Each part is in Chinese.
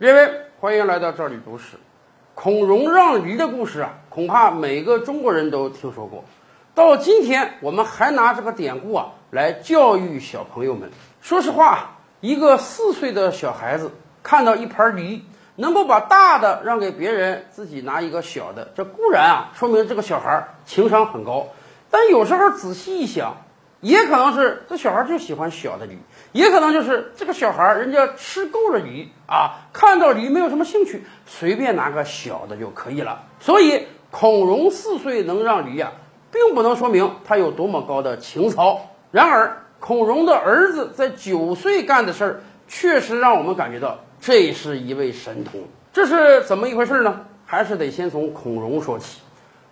各位，欢迎来到这里读史。孔融让梨的故事啊，恐怕每个中国人都听说过。到今天，我们还拿这个典故啊来教育小朋友们。说实话，一个四岁的小孩子看到一盘梨，能够把大的让给别人，自己拿一个小的，这固然啊说明这个小孩情商很高。但有时候仔细一想，也可能是这小孩就喜欢小的驴，也可能就是这个小孩人家吃够了驴啊，看到驴没有什么兴趣，随便拿个小的就可以了。所以孔融四岁能让梨啊，并不能说明他有多么高的情操。然而，孔融的儿子在九岁干的事儿，确实让我们感觉到这是一位神童。这是怎么一回事呢？还是得先从孔融说起。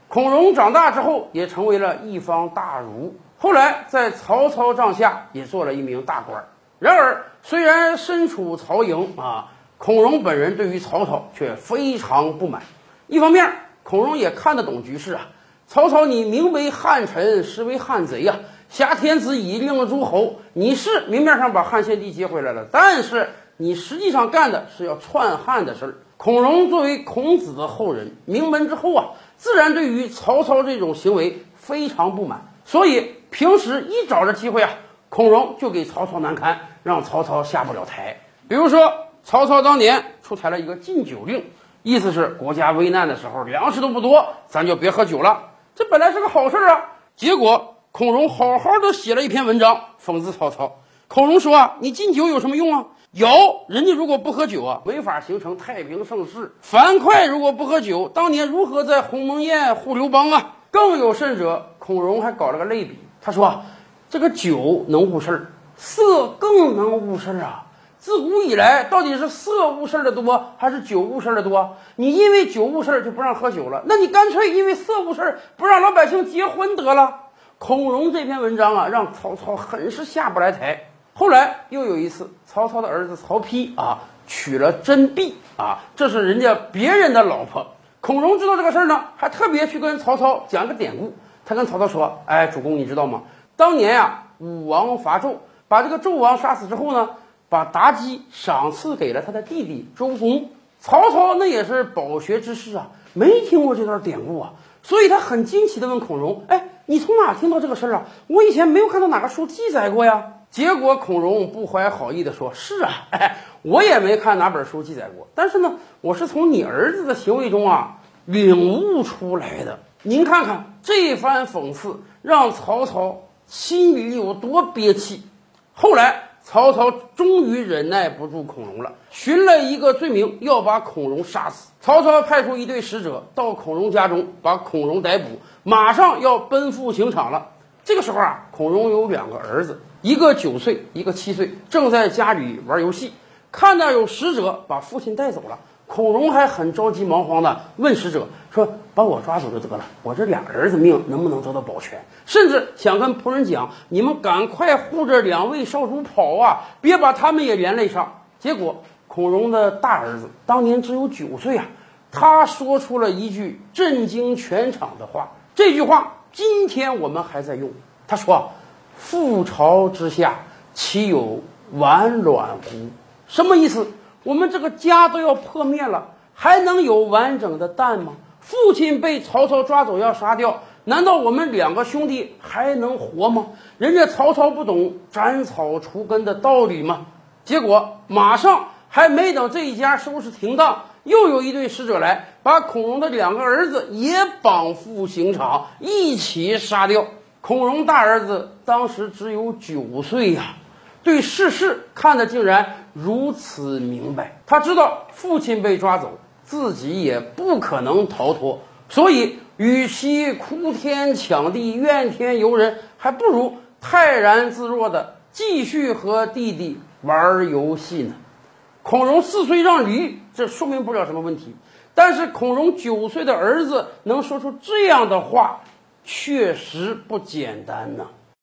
孔融长大之后，也成为了一方大儒。后来在曹操帐下也做了一名大官。然而，虽然身处曹营啊，孔融本人对于曹操却非常不满。一方面，孔融也看得懂局势啊。曹操，你名为汉臣，实为汉贼呀！挟天子以令诸侯，你是明面上把汉献帝接回来了，但是你实际上干的是要篡汉的事儿。孔融作为孔子的后人，名门之后啊，自然对于曹操这种行为非常不满，所以。平时一找着机会啊，孔融就给曹操难堪，让曹操下不了台。比如说，曹操当年出台了一个禁酒令，意思是国家危难的时候，粮食都不多，咱就别喝酒了。这本来是个好事啊，结果孔融好好的写了一篇文章讽刺曹操。孔融说啊，你禁酒有什么用啊？有，人家如果不喝酒啊，没法形成太平盛世。樊哙如果不喝酒，当年如何在鸿门宴护刘邦啊？更有甚者，孔融还搞了个类比。他说：“这个酒能误事儿，色更能误事儿啊！自古以来，到底是色误事儿的多，还是酒误事儿的多？你因为酒误事儿就不让喝酒了，那你干脆因为色误事儿不让老百姓结婚得了。”孔融这篇文章啊，让曹操很是下不来台。后来又有一次，曹操的儿子曹丕啊娶了甄宓啊，这是人家别人的老婆。孔融知道这个事儿呢，还特别去跟曹操讲个典故。他跟曹操说：“哎，主公，你知道吗？当年呀，武王伐纣，把这个纣王杀死之后呢，把妲己赏赐给了他的弟弟周公。曹操那也是饱学之士啊，没听过这段典故啊，所以他很惊奇地问孔融：‘哎，你从哪听到这个事儿啊？我以前没有看到哪个书记载过呀。’结果孔融不怀好意地说：‘是啊，哎，我也没看哪本书记载过，但是呢，我是从你儿子的行为中啊领悟出来的。’您看看。”这番讽刺让曹操心里有多憋气。后来，曹操终于忍耐不住孔融了，寻了一个罪名要把孔融杀死。曹操派出一队使者到孔融家中，把孔融逮捕，马上要奔赴刑场了。这个时候啊，孔融有两个儿子，一个九岁，一个七岁，正在家里玩游戏，看到有使者把父亲带走了。孔融还很着急忙慌的问使者说：“把我抓走就得了，我这俩儿子命能不能得到保全？甚至想跟仆人讲，你们赶快护着两位少主跑啊，别把他们也连累上。”结果，孔融的大儿子当年只有九岁啊，他说出了一句震惊全场的话。这句话今天我们还在用。他说：“覆巢之下，岂有完卵乎？”什么意思？我们这个家都要破灭了，还能有完整的蛋吗？父亲被曹操抓走要杀掉，难道我们两个兄弟还能活吗？人家曹操不懂斩草除根的道理吗？结果马上还没等这一家收拾停当，又有一队使者来，把孔融的两个儿子也绑赴刑场，一起杀掉。孔融大儿子当时只有九岁呀。对世事看得竟然如此明白，他知道父亲被抓走，自己也不可能逃脱，所以与其哭天抢地、怨天尤人，还不如泰然自若的继续和弟弟玩游戏呢。孔融四岁让梨，这说明不了什么问题，但是孔融九岁的儿子能说出这样的话，确实不简单呢。